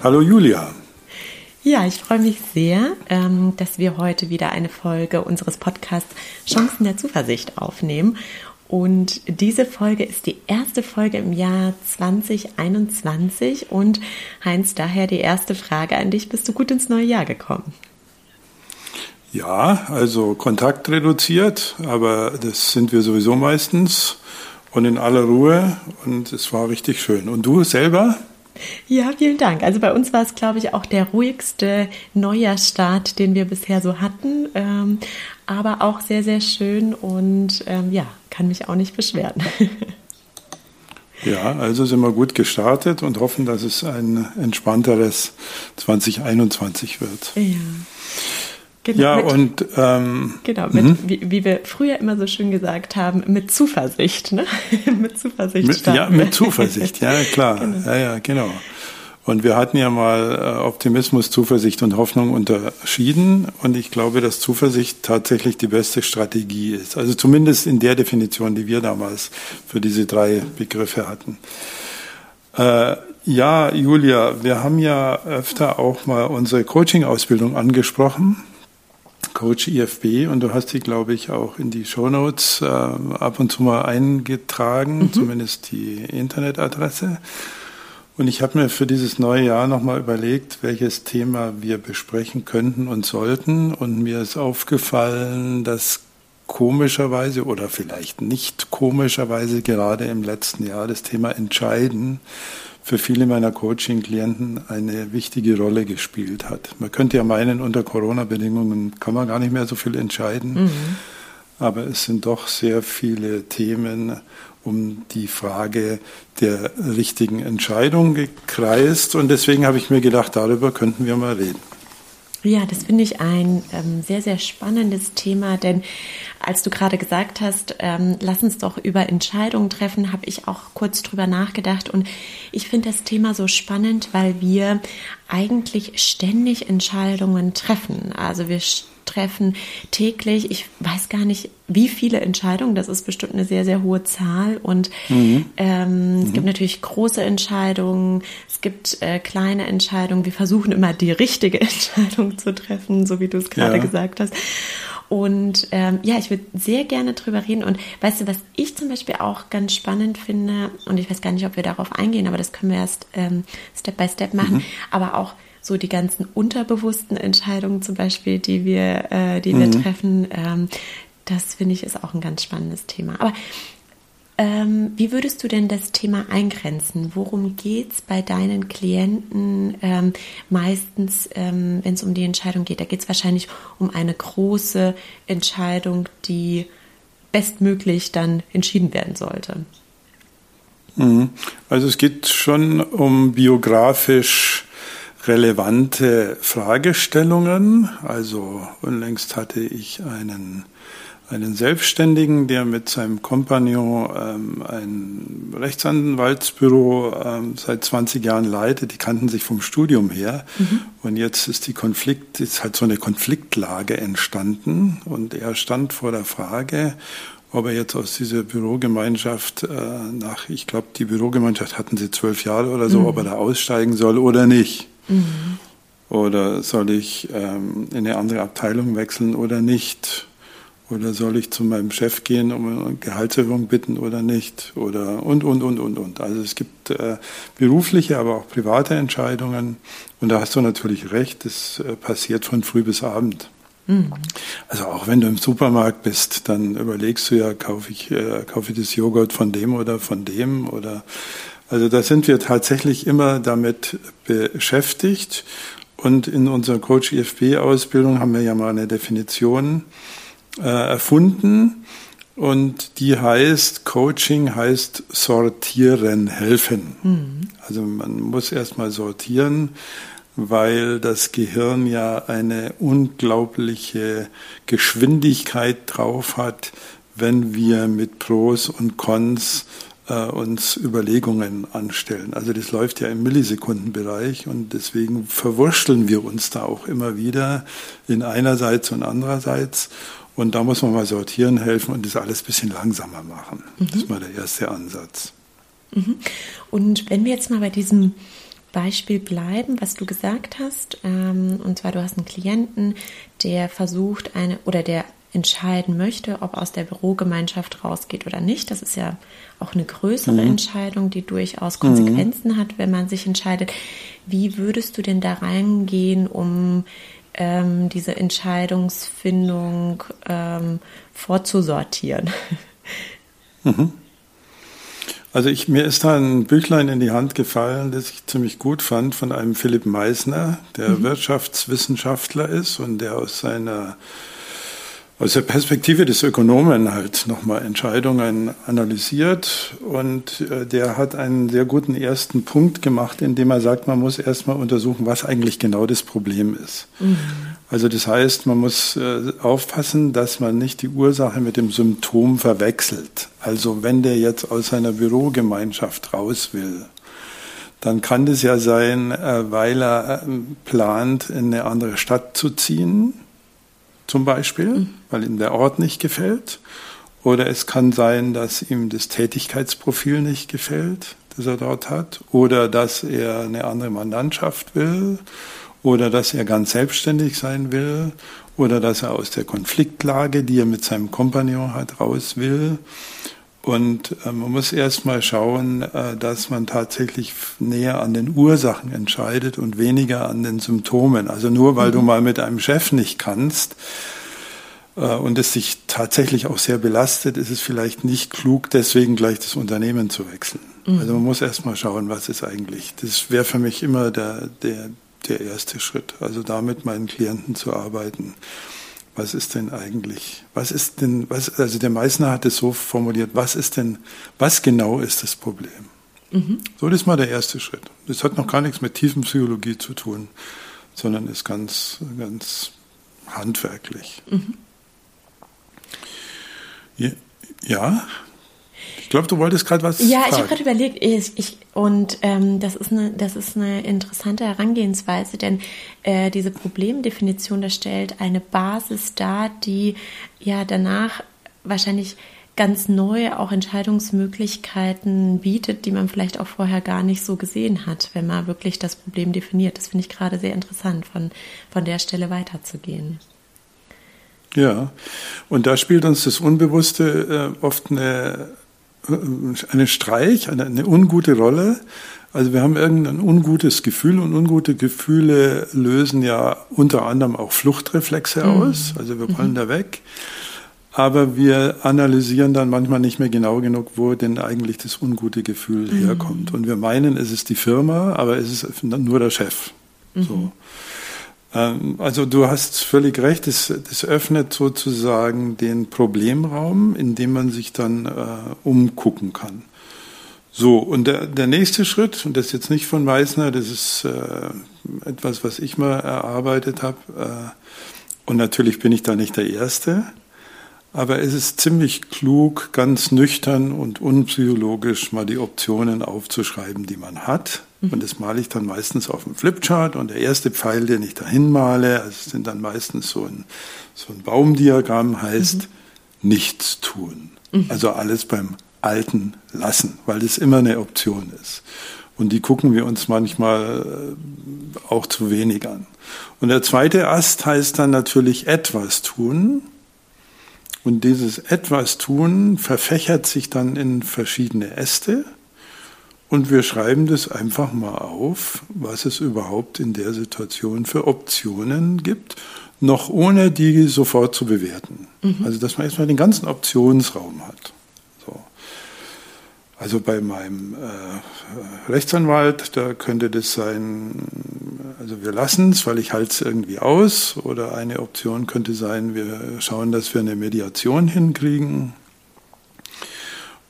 Hallo Julia. Ja, ich freue mich sehr, ähm, dass wir heute wieder eine Folge unseres Podcasts Chancen der Zuversicht aufnehmen. Und diese Folge ist die erste Folge im Jahr 2021. Und Heinz, daher die erste Frage an dich. Bist du gut ins neue Jahr gekommen? Ja, also Kontakt reduziert, aber das sind wir sowieso meistens und in aller Ruhe und es war richtig schön. Und du selber? Ja, vielen Dank. Also bei uns war es, glaube ich, auch der ruhigste Neujahrsstart, den wir bisher so hatten. Ähm, aber auch sehr, sehr schön und ähm, ja, kann mich auch nicht beschweren. Ja, also sind wir gut gestartet und hoffen, dass es ein entspannteres 2021 wird. Ja. Genau, ja, mit, und ähm, genau, mit, mhm. wie, wie, wir früher immer so schön gesagt haben, mit Zuversicht, ne? mit Zuversicht. Mit, ja, mit Zuversicht, ja klar, genau. ja, ja, genau. Und wir hatten ja mal äh, Optimismus, Zuversicht und Hoffnung unterschieden. Und ich glaube, dass Zuversicht tatsächlich die beste Strategie ist. Also zumindest in der Definition, die wir damals für diese drei Begriffe hatten. Äh, ja, Julia, wir haben ja öfter auch mal unsere Coaching-Ausbildung angesprochen. Coach IFB und du hast die, glaube ich, auch in die Shownotes äh, ab und zu mal eingetragen, mhm. zumindest die Internetadresse. Und ich habe mir für dieses neue Jahr nochmal überlegt, welches Thema wir besprechen könnten und sollten. Und mir ist aufgefallen, dass komischerweise oder vielleicht nicht komischerweise gerade im letzten Jahr das Thema Entscheiden für viele meiner Coaching-Klienten eine wichtige Rolle gespielt hat. Man könnte ja meinen, unter Corona-Bedingungen kann man gar nicht mehr so viel entscheiden, mhm. aber es sind doch sehr viele Themen um die Frage der richtigen Entscheidung gekreist und deswegen habe ich mir gedacht, darüber könnten wir mal reden. Ja, das finde ich ein ähm, sehr, sehr spannendes Thema, denn als du gerade gesagt hast, ähm, lass uns doch über Entscheidungen treffen, habe ich auch kurz drüber nachgedacht und ich finde das Thema so spannend, weil wir eigentlich ständig Entscheidungen treffen. Also wir treffen täglich, ich weiß gar nicht, wie viele Entscheidungen, das ist bestimmt eine sehr, sehr hohe Zahl. Und mhm. Ähm, mhm. es gibt natürlich große Entscheidungen, es gibt äh, kleine Entscheidungen. Wir versuchen immer die richtige Entscheidung zu treffen, so wie du es gerade ja. gesagt hast. Und ähm, ja, ich würde sehr gerne drüber reden. Und weißt du, was ich zum Beispiel auch ganz spannend finde, und ich weiß gar nicht, ob wir darauf eingehen, aber das können wir erst ähm, Step by Step machen, mhm. aber auch so die ganzen unterbewussten Entscheidungen zum Beispiel, die wir, äh, die wir mhm. treffen, ähm, das finde ich ist auch ein ganz spannendes Thema. Aber ähm, wie würdest du denn das Thema eingrenzen? Worum geht es bei deinen Klienten ähm, meistens, ähm, wenn es um die Entscheidung geht? Da geht es wahrscheinlich um eine große Entscheidung, die bestmöglich dann entschieden werden sollte. Mhm. Also es geht schon um biografisch relevante Fragestellungen. Also unlängst hatte ich einen einen Selbstständigen, der mit seinem Kompagnon ähm, ein Rechtsanwaltsbüro ähm, seit 20 Jahren leitet. Die kannten sich vom Studium her. Mhm. Und jetzt ist die Konflikt, ist halt so eine Konfliktlage entstanden. Und er stand vor der Frage, ob er jetzt aus dieser Bürogemeinschaft äh, nach, ich glaube, die Bürogemeinschaft hatten sie zwölf Jahre oder so, mhm. ob er da aussteigen soll oder nicht. Mhm. Oder soll ich ähm, in eine andere Abteilung wechseln oder nicht? Oder soll ich zu meinem Chef gehen, um eine Gehaltserhöhung bitten oder nicht? Oder und, und, und, und, und. Also es gibt äh, berufliche, aber auch private Entscheidungen. Und da hast du natürlich recht, das äh, passiert von früh bis Abend. Mhm. Also auch wenn du im Supermarkt bist, dann überlegst du ja, kaufe ich, äh, kaufe ich das Joghurt von dem oder von dem oder also da sind wir tatsächlich immer damit beschäftigt. Und in unserer Coach IFB-Ausbildung haben wir ja mal eine Definition äh, erfunden und die heißt, Coaching heißt sortieren, helfen. Mhm. Also man muss erstmal sortieren, weil das Gehirn ja eine unglaubliche Geschwindigkeit drauf hat, wenn wir mit Pros und Cons äh, uns Überlegungen anstellen. Also das läuft ja im Millisekundenbereich und deswegen verwurschteln wir uns da auch immer wieder in einerseits und andererseits. Und da muss man mal sortieren helfen und das alles ein bisschen langsamer machen. Mhm. Das ist mal der erste Ansatz. Mhm. Und wenn wir jetzt mal bei diesem Beispiel bleiben, was du gesagt hast. Ähm, und zwar, du hast einen Klienten, der versucht, eine oder der entscheiden möchte, ob aus der Bürogemeinschaft rausgeht oder nicht. Das ist ja auch eine größere mhm. Entscheidung, die durchaus Konsequenzen mhm. hat, wenn man sich entscheidet. Wie würdest du denn da reingehen, um ähm, diese Entscheidungsfindung ähm, vorzusortieren? Mhm. Also ich, mir ist da ein Büchlein in die Hand gefallen, das ich ziemlich gut fand, von einem Philipp Meissner, der mhm. Wirtschaftswissenschaftler ist und der aus seiner aus der Perspektive des Ökonomen halt nochmal Entscheidungen analysiert und äh, der hat einen sehr guten ersten Punkt gemacht, indem er sagt, man muss erstmal untersuchen, was eigentlich genau das Problem ist. Mhm. Also das heißt, man muss äh, aufpassen, dass man nicht die Ursache mit dem Symptom verwechselt. Also wenn der jetzt aus seiner Bürogemeinschaft raus will, dann kann das ja sein, äh, weil er plant, in eine andere Stadt zu ziehen zum Beispiel, mhm. weil ihm der Ort nicht gefällt. Oder es kann sein, dass ihm das Tätigkeitsprofil nicht gefällt, das er dort hat. Oder dass er eine andere Mandantschaft will. Oder dass er ganz selbstständig sein will. Oder dass er aus der Konfliktlage, die er mit seinem Kompagnon hat, raus will. Und äh, man muss erst mal schauen, äh, dass man tatsächlich näher an den Ursachen entscheidet und weniger an den Symptomen. Also nur weil mhm. du mal mit einem Chef nicht kannst äh, und es sich tatsächlich auch sehr belastet, ist es vielleicht nicht klug, deswegen gleich das Unternehmen zu wechseln. Mhm. Also man muss erst mal schauen, was ist eigentlich. Das wäre für mich immer der, der, der erste Schritt. Also da mit meinen Klienten zu arbeiten was ist denn eigentlich, was ist denn, was, also der Meißner hat es so formuliert, was ist denn, was genau ist das Problem? Mhm. So, das ist mal der erste Schritt. Das hat noch gar nichts mit Tiefenpsychologie zu tun, sondern ist ganz, ganz handwerklich. Mhm. Ja, ich glaube, du wolltest gerade was. Ja, fragen. ich habe gerade überlegt, ich, ich, und ähm, das, ist eine, das ist eine interessante Herangehensweise, denn äh, diese Problemdefinition, das stellt eine Basis dar, die ja danach wahrscheinlich ganz neue auch Entscheidungsmöglichkeiten bietet, die man vielleicht auch vorher gar nicht so gesehen hat, wenn man wirklich das Problem definiert. Das finde ich gerade sehr interessant, von, von der Stelle weiterzugehen. Ja, und da spielt uns das Unbewusste äh, oft eine einen Streich, eine, eine ungute Rolle. Also wir haben irgendein ungutes Gefühl und ungute Gefühle lösen ja unter anderem auch Fluchtreflexe mhm. aus. Also wir wollen mhm. da weg. Aber wir analysieren dann manchmal nicht mehr genau genug, wo denn eigentlich das ungute Gefühl mhm. herkommt. Und wir meinen, es ist die Firma, aber es ist nur der Chef. So. Ähm, also du hast völlig recht, das, das, öffnet sozusagen den Problemraum, in dem man sich dann äh, umgucken kann. So, und der, der nächste Schritt, und das ist jetzt nicht von Meissner, das ist äh, etwas, was ich mal erarbeitet habe, äh, und natürlich bin ich da nicht der Erste, aber es ist ziemlich klug, ganz nüchtern und unpsychologisch mal die Optionen aufzuschreiben, die man hat Mhm. Und das male ich dann meistens auf dem Flipchart. Und der erste Pfeil, den ich dahin male, also sind dann meistens so ein, so ein Baumdiagramm, heißt mhm. nichts tun. Mhm. Also alles beim Alten lassen, weil das immer eine Option ist. Und die gucken wir uns manchmal äh, auch zu wenig an. Und der zweite Ast heißt dann natürlich etwas tun. Und dieses etwas tun verfächert sich dann in verschiedene Äste. Und wir schreiben das einfach mal auf, was es überhaupt in der Situation für Optionen gibt, noch ohne die sofort zu bewerten. Mhm. Also dass man erstmal den ganzen Optionsraum hat. So. Also bei meinem äh, Rechtsanwalt, da könnte das sein, also wir lassen es, weil ich halte es irgendwie aus. Oder eine Option könnte sein, wir schauen, dass wir eine Mediation hinkriegen.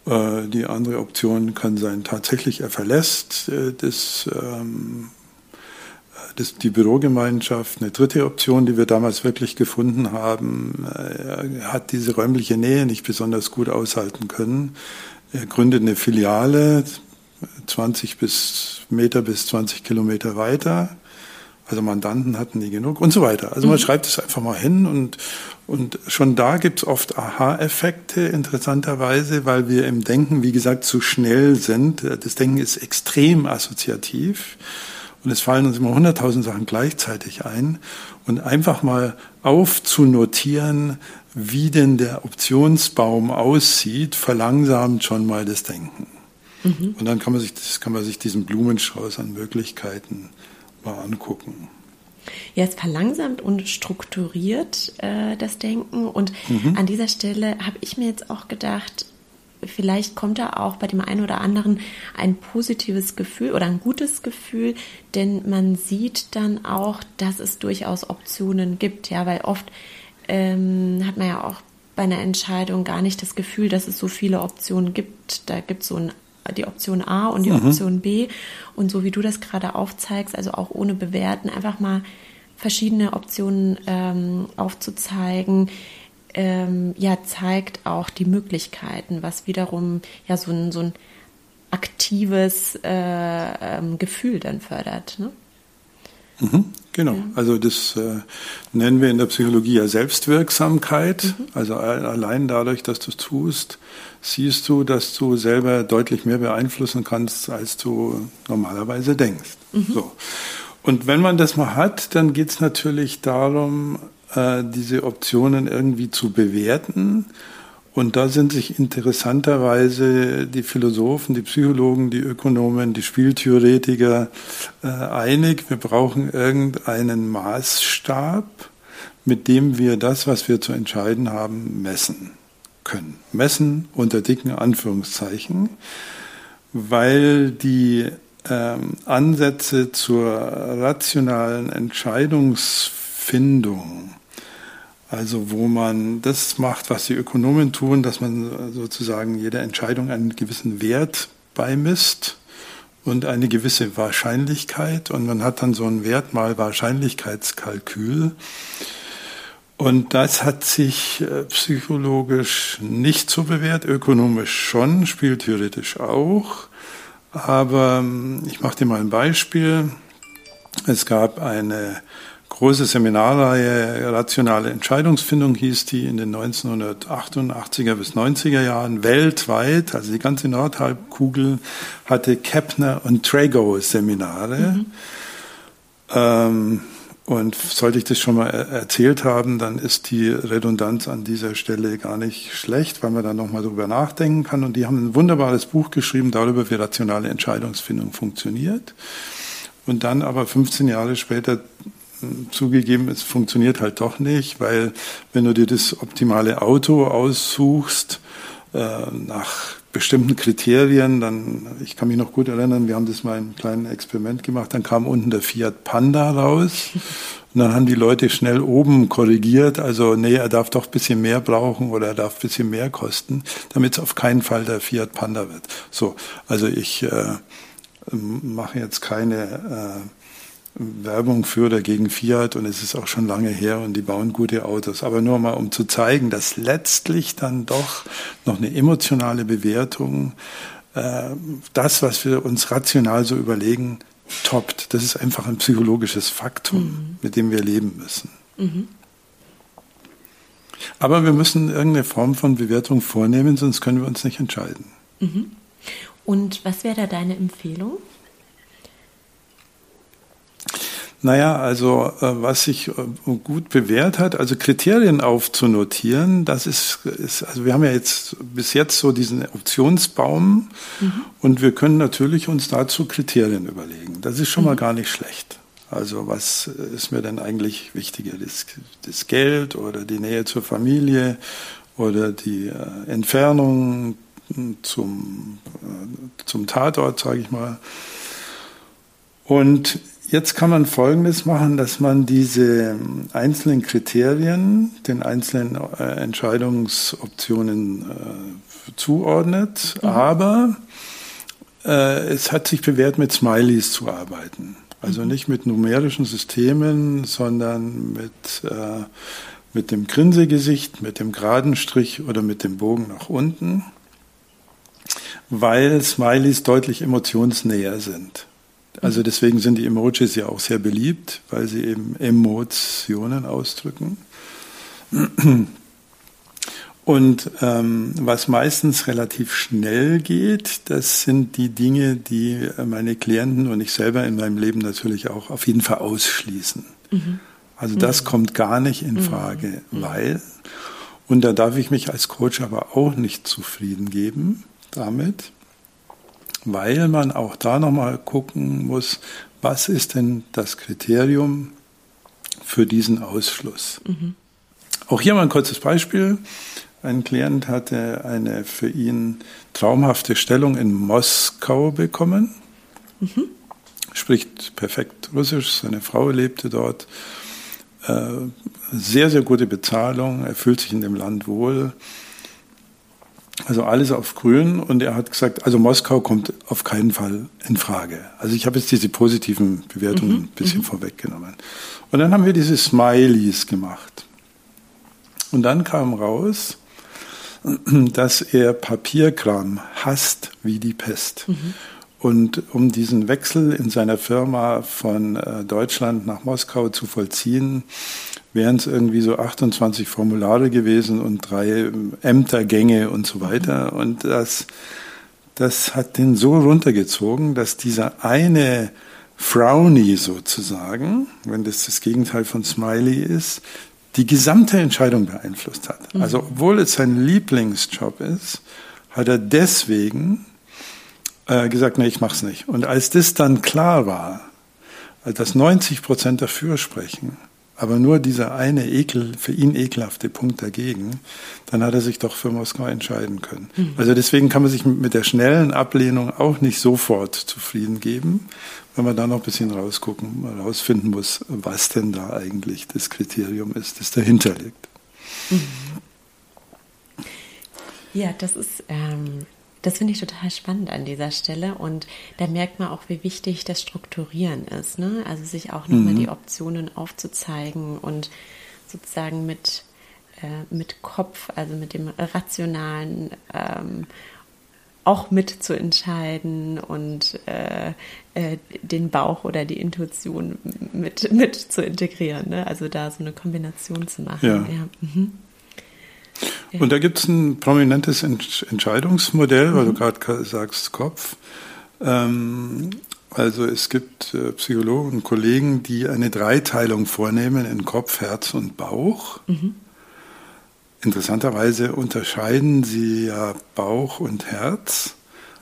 Äh, die andere Option kann sein, tatsächlich er verlässt äh, das, ähm, das, die Bürogemeinschaft. Eine dritte Option, die wir damals wirklich gefunden haben, äh, er hat diese räumliche Nähe nicht besonders gut aushalten können. Er gründet eine Filiale 20 bis Meter bis 20 Kilometer weiter Also Mandanten hatten nie genug und so weiter. Also man mhm. schreibt es einfach mal hin und, und schon da gibt's oft Aha-Effekte, interessanterweise, weil wir im Denken, wie gesagt, zu schnell sind. Das Denken ist extrem assoziativ und es fallen uns immer hunderttausend Sachen gleichzeitig ein. Und einfach mal aufzunotieren, wie denn der Optionsbaum aussieht, verlangsamt schon mal das Denken. Mhm. Und dann kann man sich, das kann man sich diesen Blumenstrauß an Möglichkeiten mal angucken. Ja, es verlangsamt und strukturiert äh, das Denken. Und mhm. an dieser Stelle habe ich mir jetzt auch gedacht, vielleicht kommt da auch bei dem einen oder anderen ein positives Gefühl oder ein gutes Gefühl, denn man sieht dann auch, dass es durchaus Optionen gibt. Ja, weil oft ähm, hat man ja auch bei einer Entscheidung gar nicht das Gefühl, dass es so viele Optionen gibt. Da gibt es so ein die Option A und die mhm. Option B. Und so wie du das gerade aufzeigst, also auch ohne Bewerten, einfach mal verschiedene Optionen ähm, aufzuzeigen, ähm, ja, zeigt auch die Möglichkeiten, was wiederum ja so ein, so ein aktives äh, ähm, Gefühl dann fördert. Ne? Mhm, genau, ja. also das äh, nennen wir in der Psychologie ja Selbstwirksamkeit. Mhm. Also allein dadurch, dass du es tust, siehst du, dass du selber deutlich mehr beeinflussen kannst, als du normalerweise denkst. Mhm. So. Und wenn man das mal hat, dann geht es natürlich darum, äh, diese Optionen irgendwie zu bewerten. Und da sind sich interessanterweise die Philosophen, die Psychologen, die Ökonomen, die Spieltheoretiker äh, einig, wir brauchen irgendeinen Maßstab, mit dem wir das, was wir zu entscheiden haben, messen können. Messen unter dicken Anführungszeichen, weil die ähm, Ansätze zur rationalen Entscheidungsfindung, also wo man das macht, was die Ökonomen tun, dass man sozusagen jeder Entscheidung einen gewissen Wert beimisst und eine gewisse Wahrscheinlichkeit und man hat dann so einen Wert mal Wahrscheinlichkeitskalkül und das hat sich äh, psychologisch nicht so bewährt, ökonomisch schon, spieltheoretisch auch. Aber ähm, ich mache dir mal ein Beispiel. Es gab eine große Seminarreihe, rationale Entscheidungsfindung hieß die in den 1988er bis 90er Jahren weltweit, also die ganze Nordhalbkugel hatte Kepner und Trago Seminare. Mhm. Ähm, und sollte ich das schon mal erzählt haben, dann ist die Redundanz an dieser Stelle gar nicht schlecht, weil man dann nochmal drüber nachdenken kann. Und die haben ein wunderbares Buch geschrieben darüber, wie rationale Entscheidungsfindung funktioniert. Und dann aber 15 Jahre später hm, zugegeben, es funktioniert halt doch nicht, weil wenn du dir das optimale Auto aussuchst, äh, nach bestimmten Kriterien, dann, ich kann mich noch gut erinnern, wir haben das mal ein kleines Experiment gemacht, dann kam unten der Fiat Panda raus und dann haben die Leute schnell oben korrigiert, also nee, er darf doch ein bisschen mehr brauchen oder er darf ein bisschen mehr kosten, damit es auf keinen Fall der Fiat Panda wird. So, also ich äh, mache jetzt keine äh, Werbung für oder gegen Fiat und es ist auch schon lange her und die bauen gute Autos. Aber nur mal, um zu zeigen, dass letztlich dann doch noch eine emotionale Bewertung, äh, das, was wir uns rational so überlegen, toppt. Das ist einfach ein psychologisches Faktum, mhm. mit dem wir leben müssen. Mhm. Aber wir müssen irgendeine Form von Bewertung vornehmen, sonst können wir uns nicht entscheiden. Mhm. Und was wäre da deine Empfehlung? Naja, also äh, was sich äh, gut bewährt hat, also Kriterien aufzunotieren, das ist, ist also wir haben ja jetzt bis jetzt so diesen Optionsbaum mhm. und wir können natürlich uns dazu Kriterien überlegen. Das ist schon mhm. mal gar nicht schlecht. Also was ist mir denn eigentlich wichtiger? Das, das Geld oder die Nähe zur Familie oder die äh, Entfernung zum, äh, zum Tatort, sage ich mal. Und Jetzt kann man Folgendes machen, dass man diese einzelnen Kriterien den einzelnen äh, Entscheidungsoptionen äh, zuordnet, mhm. aber äh, es hat sich bewährt, mit Smileys zu arbeiten. Also mhm. nicht mit numerischen Systemen, sondern mit, äh, mit dem Grinsegesicht, mit dem geraden Strich oder mit dem Bogen nach unten, weil Smileys deutlich emotionsnäher sind. Also deswegen sind die Emojis ja auch sehr beliebt, weil sie eben Emotionen ausdrücken. Und ähm, was meistens relativ schnell geht, das sind die Dinge, die meine Klienten und ich selber in meinem Leben natürlich auch auf jeden Fall ausschließen. Mhm. Also das mhm. kommt gar nicht in mhm. Frage, mhm. weil, und da darf ich mich als Coach aber auch nicht zufrieden geben damit, weil man auch da nochmal gucken muss, was ist denn das Kriterium für diesen Ausschluss. Mhm. Auch hier mal ein kurzes Beispiel. Ein Klient hatte eine für ihn traumhafte Stellung in Moskau bekommen, mhm. spricht perfekt Russisch, seine Frau lebte dort, äh, sehr, sehr gute Bezahlung, er fühlt sich in dem Land wohl. Also alles auf grün und er hat gesagt, also Moskau kommt auf keinen Fall in Frage. Also ich habe jetzt diese positiven Bewertungen mhm. ein bisschen mhm. vorweggenommen. Und dann haben wir diese Smileys gemacht. Und dann kam raus, dass er Papierkram hasst wie die Pest. Mhm. Und um diesen Wechsel in seiner Firma von äh, Deutschland nach Moskau zu vollziehen, wären es irgendwie so 28 Formulare gewesen und drei Ämtergänge und so weiter. Und das, das hat den so runtergezogen, dass dieser eine Frowny sozusagen, wenn das das Gegenteil von Smiley ist, die gesamte Entscheidung beeinflusst hat. Mhm. Also obwohl es sein Lieblingsjob ist, hat er deswegen äh, gesagt, nee, ich mach's nicht. Und als das dann klar war, dass 90 Prozent dafür sprechen, aber nur dieser eine ekel, für ihn ekelhafte Punkt dagegen, dann hat er sich doch für Moskau entscheiden können. Mhm. Also deswegen kann man sich mit der schnellen Ablehnung auch nicht sofort zufrieden geben, wenn man da noch ein bisschen rausgucken, rausfinden muss, was denn da eigentlich das Kriterium ist, das dahinter liegt. Mhm. Ja, das ist, ähm, das finde ich total spannend an dieser Stelle und da merkt man auch, wie wichtig das Strukturieren ist. Ne? Also sich auch nochmal mhm. die Optionen aufzuzeigen und sozusagen mit, äh, mit Kopf, also mit dem rationalen ähm, auch mit zu entscheiden und äh, äh, den Bauch oder die Intuition mit, mit zu integrieren. Ne? Also da so eine Kombination zu machen. Ja. Ja. Mhm. Und da gibt es ein prominentes Entscheidungsmodell, weil mhm. du gerade sagst Kopf. Ähm, also es gibt äh, Psychologen und Kollegen, die eine Dreiteilung vornehmen in Kopf, Herz und Bauch. Mhm. Interessanterweise unterscheiden sie ja Bauch und Herz.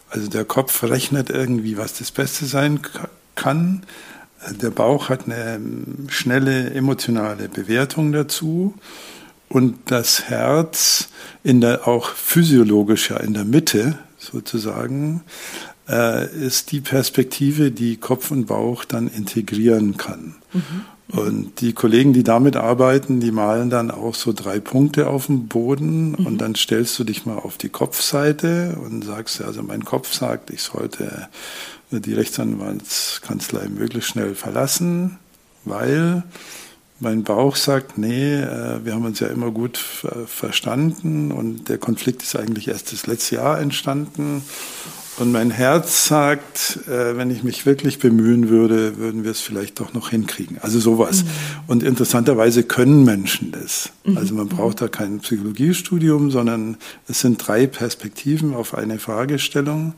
Also der Kopf rechnet irgendwie, was das Beste sein kann. Der Bauch hat eine ähm, schnelle emotionale Bewertung dazu. Und das Herz in der auch physiologischer in der Mitte sozusagen äh, ist die Perspektive, die Kopf und Bauch dann integrieren kann. Mhm. Und die Kollegen, die damit arbeiten, die malen dann auch so drei Punkte auf dem Boden mhm. und dann stellst du dich mal auf die Kopfseite und sagst, also mein Kopf sagt, ich sollte die Rechtsanwaltskanzlei möglichst schnell verlassen, weil mein Bauch sagt, nee, äh, wir haben uns ja immer gut verstanden und der Konflikt ist eigentlich erst das letzte Jahr entstanden und mein Herz sagt, äh, wenn ich mich wirklich bemühen würde, würden wir es vielleicht doch noch hinkriegen. Also sowas. Mhm. Und interessanterweise können Menschen das. Mhm. Also man braucht da kein Psychologiestudium, sondern es sind drei Perspektiven auf eine Fragestellung.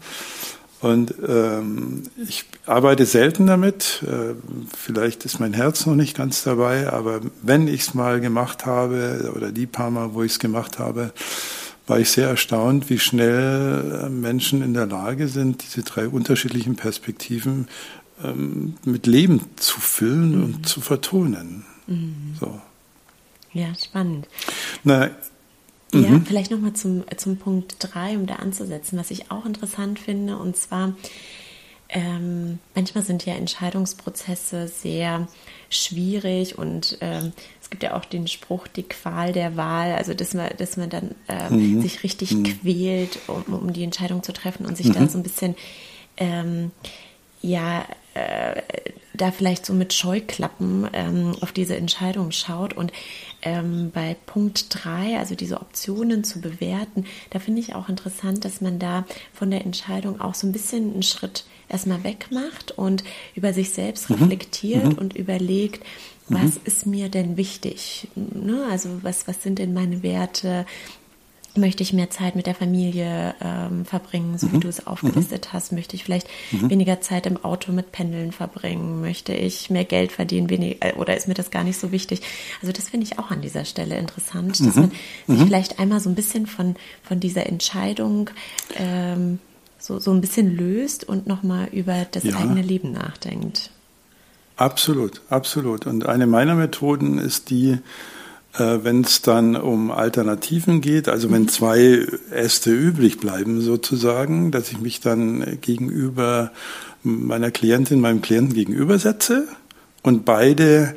Und ähm, ich arbeite selten damit. Äh, vielleicht ist mein Herz noch nicht ganz dabei, aber wenn ich es mal gemacht habe oder die paar Mal, wo ich es gemacht habe, war ich sehr erstaunt, wie schnell äh, Menschen in der Lage sind, diese drei unterschiedlichen Perspektiven ähm, mit Leben zu füllen mhm. und zu vertonen. Mhm. So. Ja, spannend. Na, ja, mhm. vielleicht nochmal zum, zum Punkt 3, um da anzusetzen, was ich auch interessant finde, und zwar, ähm, manchmal sind ja Entscheidungsprozesse sehr schwierig und ähm, es gibt ja auch den Spruch, die Qual der Wahl, also dass man, dass man dann äh, mhm. sich richtig mhm. quält, um, um, die Entscheidung zu treffen und sich mhm. dann so ein bisschen ähm, ja äh, da vielleicht so mit Scheuklappen ähm, auf diese Entscheidung schaut. Und ähm, bei Punkt 3, also diese Optionen zu bewerten, da finde ich auch interessant, dass man da von der Entscheidung auch so ein bisschen einen Schritt erstmal wegmacht und über sich selbst mhm. reflektiert mhm. und überlegt, was mhm. ist mir denn wichtig? Ne? Also was, was sind denn meine Werte? Möchte ich mehr Zeit mit der Familie ähm, verbringen, so mhm. wie du es aufgelistet mhm. hast? Möchte ich vielleicht mhm. weniger Zeit im Auto mit Pendeln verbringen? Möchte ich mehr Geld verdienen? Wenig, äh, oder ist mir das gar nicht so wichtig? Also das finde ich auch an dieser Stelle interessant, dass mhm. man sich vielleicht einmal so ein bisschen von, von dieser Entscheidung ähm, so, so ein bisschen löst und nochmal über das ja. eigene Leben nachdenkt. Absolut, absolut. Und eine meiner Methoden ist die, wenn es dann um Alternativen geht, also wenn mhm. zwei Äste übrig bleiben sozusagen, dass ich mich dann gegenüber meiner Klientin, meinem Klienten gegenübersetze und beide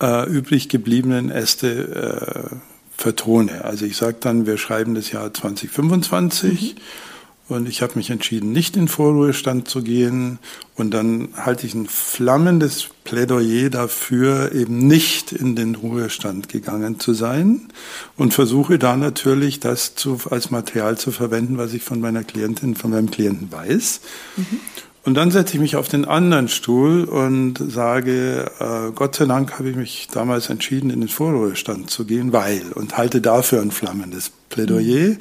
äh, übrig gebliebenen Äste äh, vertone. Also ich sage dann, wir schreiben das Jahr 2025. Mhm und ich habe mich entschieden, nicht in Vorruhestand zu gehen. Und dann halte ich ein flammendes Plädoyer dafür, eben nicht in den Ruhestand gegangen zu sein. Und versuche da natürlich, das zu, als Material zu verwenden, was ich von meiner Klientin, von meinem Klienten weiß. Mhm. Und dann setze ich mich auf den anderen Stuhl und sage, äh, Gott sei Dank habe ich mich damals entschieden, in den Vorruhestand zu gehen, weil, und halte dafür ein flammendes Plädoyer. Mhm.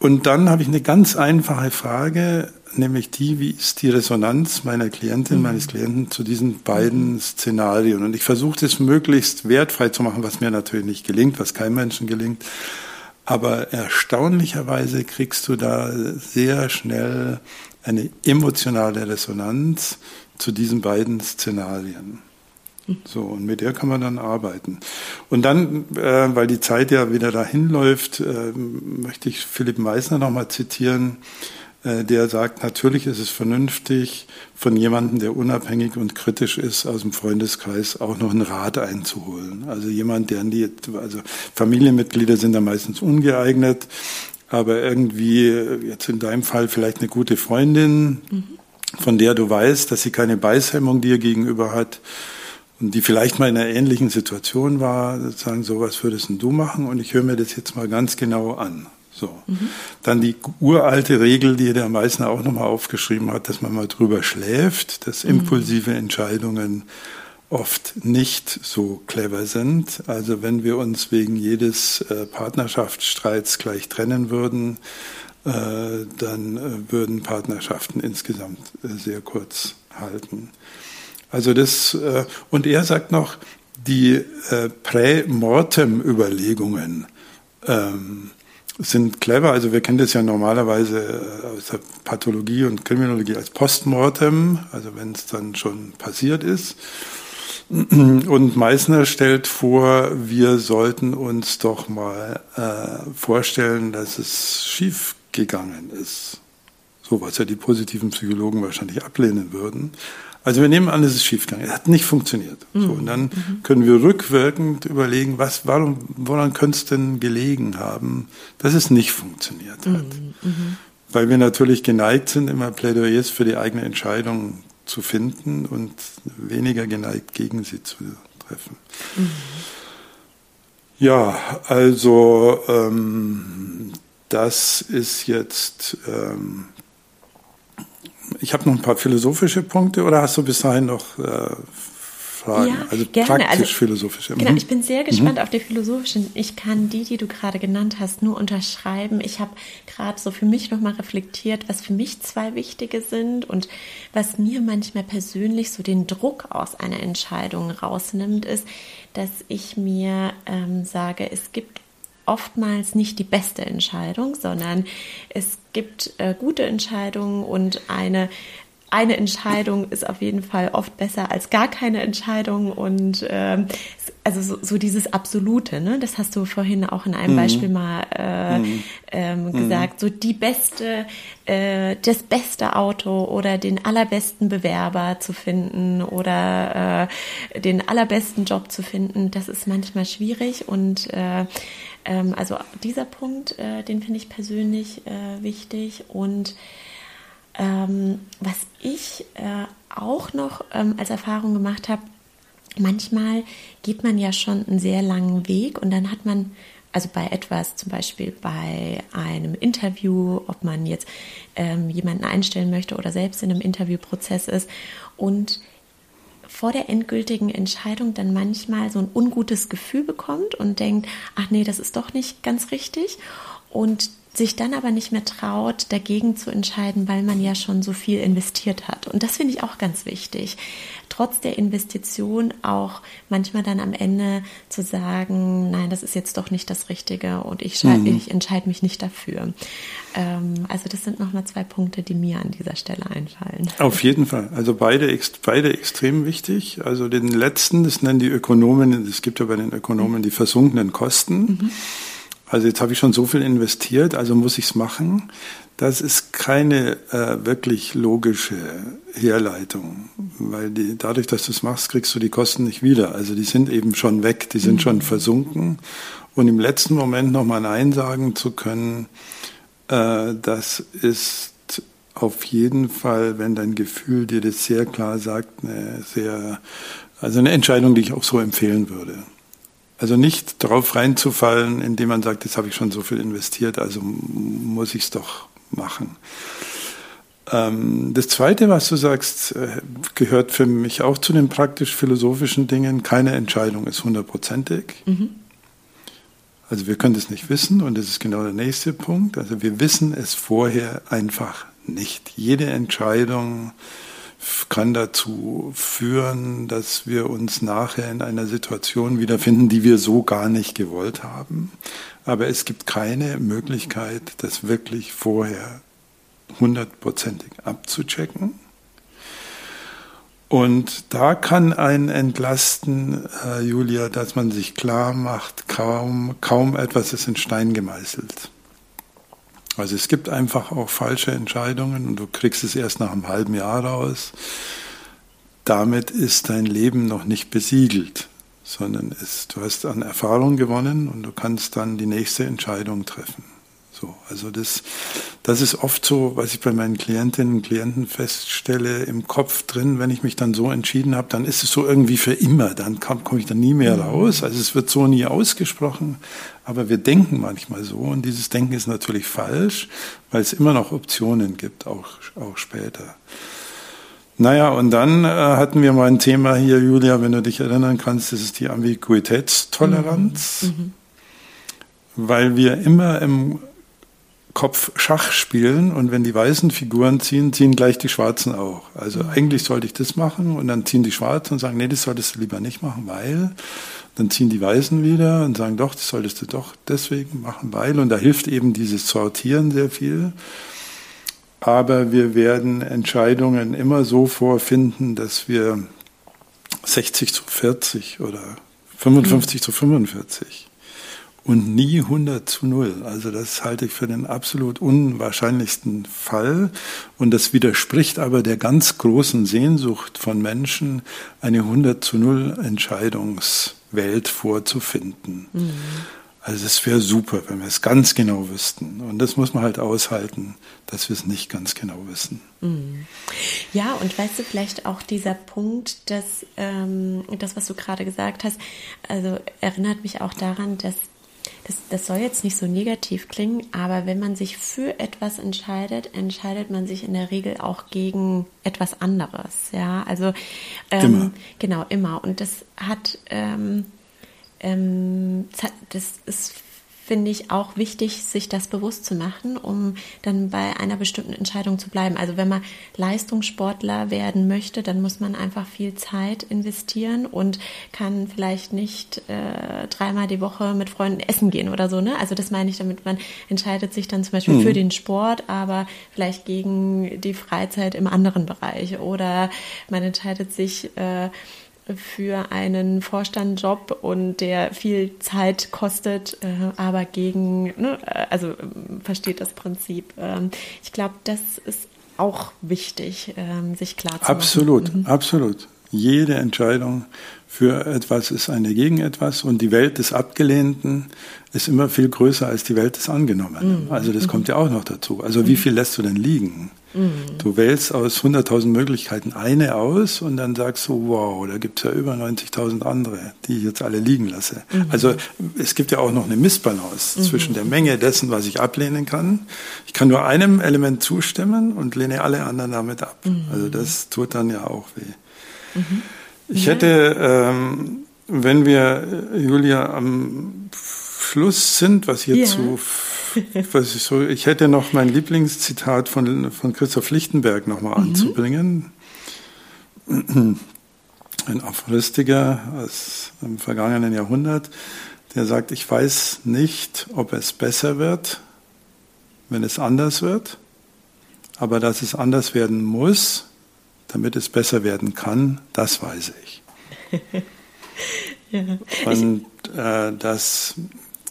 Und dann habe ich eine ganz einfache Frage, nämlich die, wie ist die Resonanz meiner Klientin, mhm. meines Klienten zu diesen beiden. Szenarien? Und ich versuche das möglichst wertfrei zu machen, was mir natürlich nicht gelingt, was keinem Menschen gelingt. Aber erstaunlicherweise kriegst du da sehr schnell eine emotionale Resonanz zu diesen beiden Szenarien. So, und mit der kann man dann arbeiten. Und dann, äh, weil die Zeit ja wieder dahin läuft, äh, möchte ich Philipp Meissner nochmal zitieren, äh, der sagt, natürlich ist es vernünftig, von jemandem, der unabhängig und kritisch ist, aus dem Freundeskreis auch noch einen Rat einzuholen. Also jemand, der nie, also Familienmitglieder sind da meistens ungeeignet, aber irgendwie, jetzt in deinem Fall vielleicht eine gute Freundin, mhm. von der du weißt, dass sie keine Beißhemmung dir gegenüber hat, und die vielleicht mal in einer ähnlichen Situation war, sagen, so was würdest du machen? Und ich höre mir das jetzt mal ganz genau an. So. Mhm. Dann die uralte Regel, die der Meißner auch nochmal aufgeschrieben hat, dass man mal drüber schläft, dass mhm. impulsive Entscheidungen oft nicht so clever sind. Also wenn wir uns wegen jedes äh, Partnerschaftsstreits gleich trennen würden, äh, dann äh, würden Partnerschaften insgesamt sehr kurz halten. Also das, äh, und er sagt noch, die äh, Prä-Mortem-Überlegungen ähm, sind clever. Also wir kennen das ja normalerweise äh, aus der Pathologie und Kriminologie als Postmortem, also wenn es dann schon passiert ist. Und Meissner stellt vor, wir sollten uns doch mal äh, vorstellen, dass es schief gegangen ist. So was ja die positiven Psychologen wahrscheinlich ablehnen würden. Also wir nehmen an, es ist schiefgegangen. Es hat nicht funktioniert. Mhm. So, und dann mhm. können wir rückwirkend überlegen, was, warum, woran könnte es denn gelegen haben, dass es nicht funktioniert hat. Mhm. mhm. Weil wir natürlich geneigt sind, immer Plädoyers für die eigene Entscheidung zu finden und weniger geneigt, gegen sie zu treffen. Mhm. Ja, also ähm, das ist jetzt ähm, ich habe noch ein paar philosophische Punkte oder hast du bis dahin noch äh, Fragen? Ja, also gerne. praktisch also, philosophische. Genau, mhm. ich bin sehr gespannt mhm. auf die philosophischen. Ich kann die, die du gerade genannt hast, nur unterschreiben. Ich habe gerade so für mich nochmal reflektiert, was für mich zwei wichtige sind und was mir manchmal persönlich so den Druck aus einer Entscheidung rausnimmt, ist, dass ich mir ähm, sage, es gibt oftmals nicht die beste Entscheidung, sondern es gibt äh, gute Entscheidungen und eine eine Entscheidung ist auf jeden Fall oft besser als gar keine Entscheidung und ähm, also so, so, dieses Absolute, ne? Das hast du vorhin auch in einem mhm. Beispiel mal äh, mhm. ähm, mhm. gesagt. So die beste, äh, das beste Auto oder den allerbesten Bewerber zu finden oder äh, den allerbesten Job zu finden, das ist manchmal schwierig und äh, ähm, also dieser Punkt, äh, den finde ich persönlich äh, wichtig. Und ähm, was ich äh, auch noch ähm, als Erfahrung gemacht habe, manchmal geht man ja schon einen sehr langen Weg und dann hat man also bei etwas, zum Beispiel bei einem Interview, ob man jetzt ähm, jemanden einstellen möchte oder selbst in einem Interviewprozess ist und vor der endgültigen Entscheidung dann manchmal so ein ungutes Gefühl bekommt und denkt, ach nee, das ist doch nicht ganz richtig. Und sich dann aber nicht mehr traut, dagegen zu entscheiden, weil man ja schon so viel investiert hat. Und das finde ich auch ganz wichtig. Trotz der Investition auch manchmal dann am Ende zu sagen, nein, das ist jetzt doch nicht das Richtige und ich, mhm. ich entscheide mich nicht dafür. Ähm, also das sind nochmal zwei Punkte, die mir an dieser Stelle einfallen. Auf jeden Fall. Also beide, beide extrem wichtig. Also den letzten, das nennen die Ökonomen, es gibt ja bei den Ökonomen die versunkenen Kosten. Mhm also jetzt habe ich schon so viel investiert, also muss ich es machen. Das ist keine äh, wirklich logische Herleitung, weil die, dadurch, dass du es machst, kriegst du die Kosten nicht wieder. Also die sind eben schon weg, die sind mhm. schon versunken. Und im letzten Moment nochmal Nein sagen zu können, äh, das ist auf jeden Fall, wenn dein Gefühl dir das sehr klar sagt, eine sehr, also eine Entscheidung, die ich auch so empfehlen würde. Also nicht darauf reinzufallen, indem man sagt, jetzt habe ich schon so viel investiert, also muss ich es doch machen. Ähm, das Zweite, was du sagst, äh, gehört für mich auch zu den praktisch-philosophischen Dingen. Keine Entscheidung ist hundertprozentig. Mhm. Also wir können das nicht wissen und das ist genau der nächste Punkt. Also wir wissen es vorher einfach nicht. Jede Entscheidung kann dazu führen, dass wir uns nachher in einer Situation wiederfinden, die wir so gar nicht gewollt haben. Aber es gibt keine Möglichkeit, das wirklich vorher hundertprozentig abzuchecken. Und da kann ein entlasten, äh, Julia, dass man sich klar macht, kaum, kaum etwas ist in Stein gemeißelt. Also es gibt einfach auch falsche Entscheidungen und du kriegst es erst nach einem halben Jahr raus. Damit ist dein Leben noch nicht besiegelt, sondern es, du hast an Erfahrung gewonnen und du kannst dann die nächste Entscheidung treffen. So, also das, das ist oft so, was ich bei meinen Klientinnen und Klienten feststelle, im Kopf drin, wenn ich mich dann so entschieden habe, dann ist es so irgendwie für immer, dann komme ich dann nie mehr mhm. raus. Also es wird so nie ausgesprochen, aber wir denken manchmal so und dieses Denken ist natürlich falsch, weil es immer noch Optionen gibt, auch, auch später. Naja, und dann äh, hatten wir mal ein Thema hier, Julia, wenn du dich erinnern kannst, das ist die Ambiguitätstoleranz. Mhm. Mhm. Weil wir immer im Kopf Schach spielen und wenn die weißen Figuren ziehen, ziehen gleich die schwarzen auch. Also mhm. eigentlich sollte ich das machen und dann ziehen die schwarzen und sagen, nee, das solltest du lieber nicht machen, weil dann ziehen die weißen wieder und sagen, doch, das solltest du doch deswegen machen, weil und da hilft eben dieses Sortieren sehr viel. Aber wir werden Entscheidungen immer so vorfinden, dass wir 60 zu 40 oder 55 mhm. zu 45 und nie 100 zu 0. Also das halte ich für den absolut unwahrscheinlichsten Fall. Und das widerspricht aber der ganz großen Sehnsucht von Menschen, eine 100 zu 0 Entscheidungswelt vorzufinden. Mhm. Also es wäre super, wenn wir es ganz genau wüssten. Und das muss man halt aushalten, dass wir es nicht ganz genau wissen. Mhm. Ja, und weißt du vielleicht auch dieser Punkt, dass ähm, das, was du gerade gesagt hast, also erinnert mich auch daran, dass das, das soll jetzt nicht so negativ klingen, aber wenn man sich für etwas entscheidet, entscheidet man sich in der Regel auch gegen etwas anderes. Ja, also ähm, immer. genau immer. Und das hat ähm, ähm, das ist finde ich auch wichtig, sich das bewusst zu machen, um dann bei einer bestimmten Entscheidung zu bleiben. Also wenn man Leistungssportler werden möchte, dann muss man einfach viel Zeit investieren und kann vielleicht nicht äh, dreimal die Woche mit Freunden essen gehen oder so. Ne? Also das meine ich damit, man entscheidet sich dann zum Beispiel mhm. für den Sport, aber vielleicht gegen die Freizeit im anderen Bereich oder man entscheidet sich äh, für einen Vorstandjob und der viel Zeit kostet, äh, aber gegen, ne, äh, also ähm, versteht das Prinzip. Ähm, ich glaube, das ist auch wichtig, ähm, sich klar zu absolut, machen. Absolut, absolut. Jede Entscheidung für etwas ist eine gegen etwas und die Welt des Abgelehnten ist immer viel größer als die Welt des Angenommenen. Mhm. Also das kommt ja auch noch dazu. Also wie mhm. viel lässt du denn liegen? Mhm. Du wählst aus 100.000 Möglichkeiten eine aus und dann sagst du, wow, da gibt es ja über 90.000 andere, die ich jetzt alle liegen lasse. Mhm. Also es gibt ja auch noch eine Missbalance mhm. zwischen der Menge dessen, was ich ablehnen kann. Ich kann nur einem Element zustimmen und lehne alle anderen damit ab. Mhm. Also das tut dann ja auch weh. Ich ja. hätte, ähm, wenn wir, Julia, am Schluss sind, was hierzu, ja. was ich so, ich hätte noch mein Lieblingszitat von, von Christoph Lichtenberg nochmal mhm. anzubringen. Ein Aphoristiker aus dem vergangenen Jahrhundert, der sagt, ich weiß nicht, ob es besser wird, wenn es anders wird, aber dass es anders werden muss, damit es besser werden kann, das weiß ich. ja. Und äh, das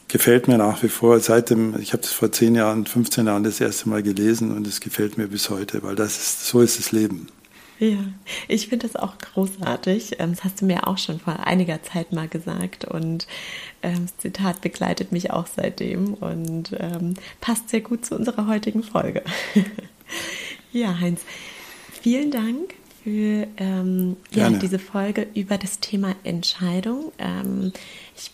gefällt mir nach wie vor. Seitdem, ich habe das vor zehn Jahren, 15 Jahren das erste Mal gelesen und es gefällt mir bis heute, weil das ist, so ist das Leben. Ja, ich finde das auch großartig. Ähm, das hast du mir auch schon vor einiger Zeit mal gesagt und ähm, das Zitat begleitet mich auch seitdem und ähm, passt sehr gut zu unserer heutigen Folge. ja, Heinz, vielen Dank für ähm, ja, diese Folge über das Thema Entscheidung. Ähm, ich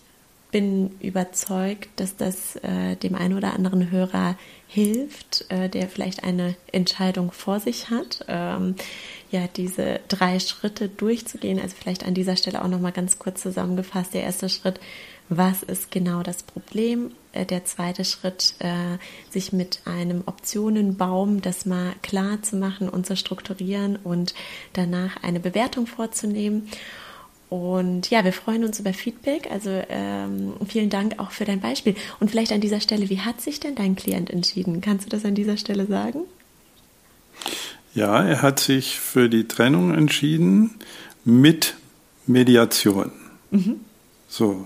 bin überzeugt, dass das äh, dem einen oder anderen Hörer hilft, äh, der vielleicht eine Entscheidung vor sich hat. Ähm, ja, diese drei Schritte durchzugehen. Also vielleicht an dieser Stelle auch noch mal ganz kurz zusammengefasst. Der erste Schritt was ist genau das Problem. Äh, der zweite Schritt, äh, sich mit einem Optionenbaum das mal klar zu machen und zu strukturieren und danach eine Bewertung vorzunehmen. Und ja, wir freuen uns über Feedback. Also ähm, vielen Dank auch für dein Beispiel. Und vielleicht an dieser Stelle, wie hat sich denn dein Klient entschieden? Kannst du das an dieser Stelle sagen? Ja, er hat sich für die Trennung entschieden mit Mediation. Mhm. So.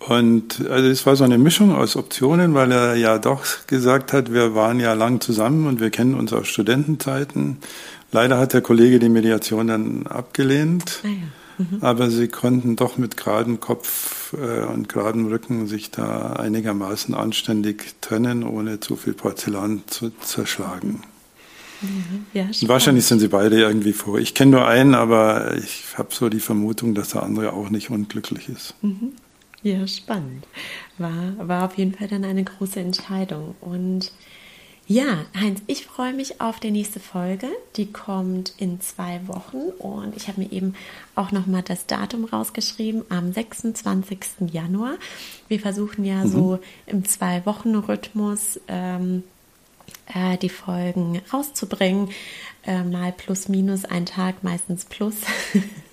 Und also es war so eine Mischung aus Optionen, weil er ja doch gesagt hat, wir waren ja lang zusammen und wir kennen uns aus Studentenzeiten. Leider hat der Kollege die Mediation dann abgelehnt. Ah ja. Mhm. Aber sie konnten doch mit geradem Kopf äh, und geradem Rücken sich da einigermaßen anständig trennen, ohne zu viel Porzellan zu zerschlagen. Mhm. Ja, Wahrscheinlich sind sie beide irgendwie vor. Ich kenne nur einen, aber ich habe so die Vermutung, dass der andere auch nicht unglücklich ist. Mhm. Ja, spannend. War, war auf jeden Fall dann eine große Entscheidung. Und ja, Heinz, ich freue mich auf die nächste Folge. Die kommt in zwei Wochen und ich habe mir eben auch nochmal das Datum rausgeschrieben, am 26. Januar. Wir versuchen ja mhm. so im Zwei-Wochen-Rhythmus ähm, äh, die Folgen rauszubringen. Äh, mal plus minus ein Tag, meistens plus.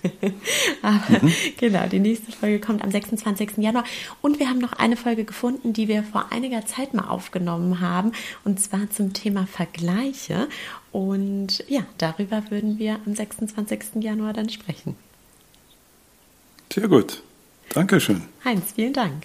Aber mhm. genau, die nächste Folge kommt am 26. Januar. Und wir haben noch eine Folge gefunden, die wir vor einiger Zeit mal aufgenommen haben. Und zwar zum Thema Vergleiche. Und ja, darüber würden wir am 26. Januar dann sprechen. Sehr gut. Dankeschön. Heinz, vielen Dank.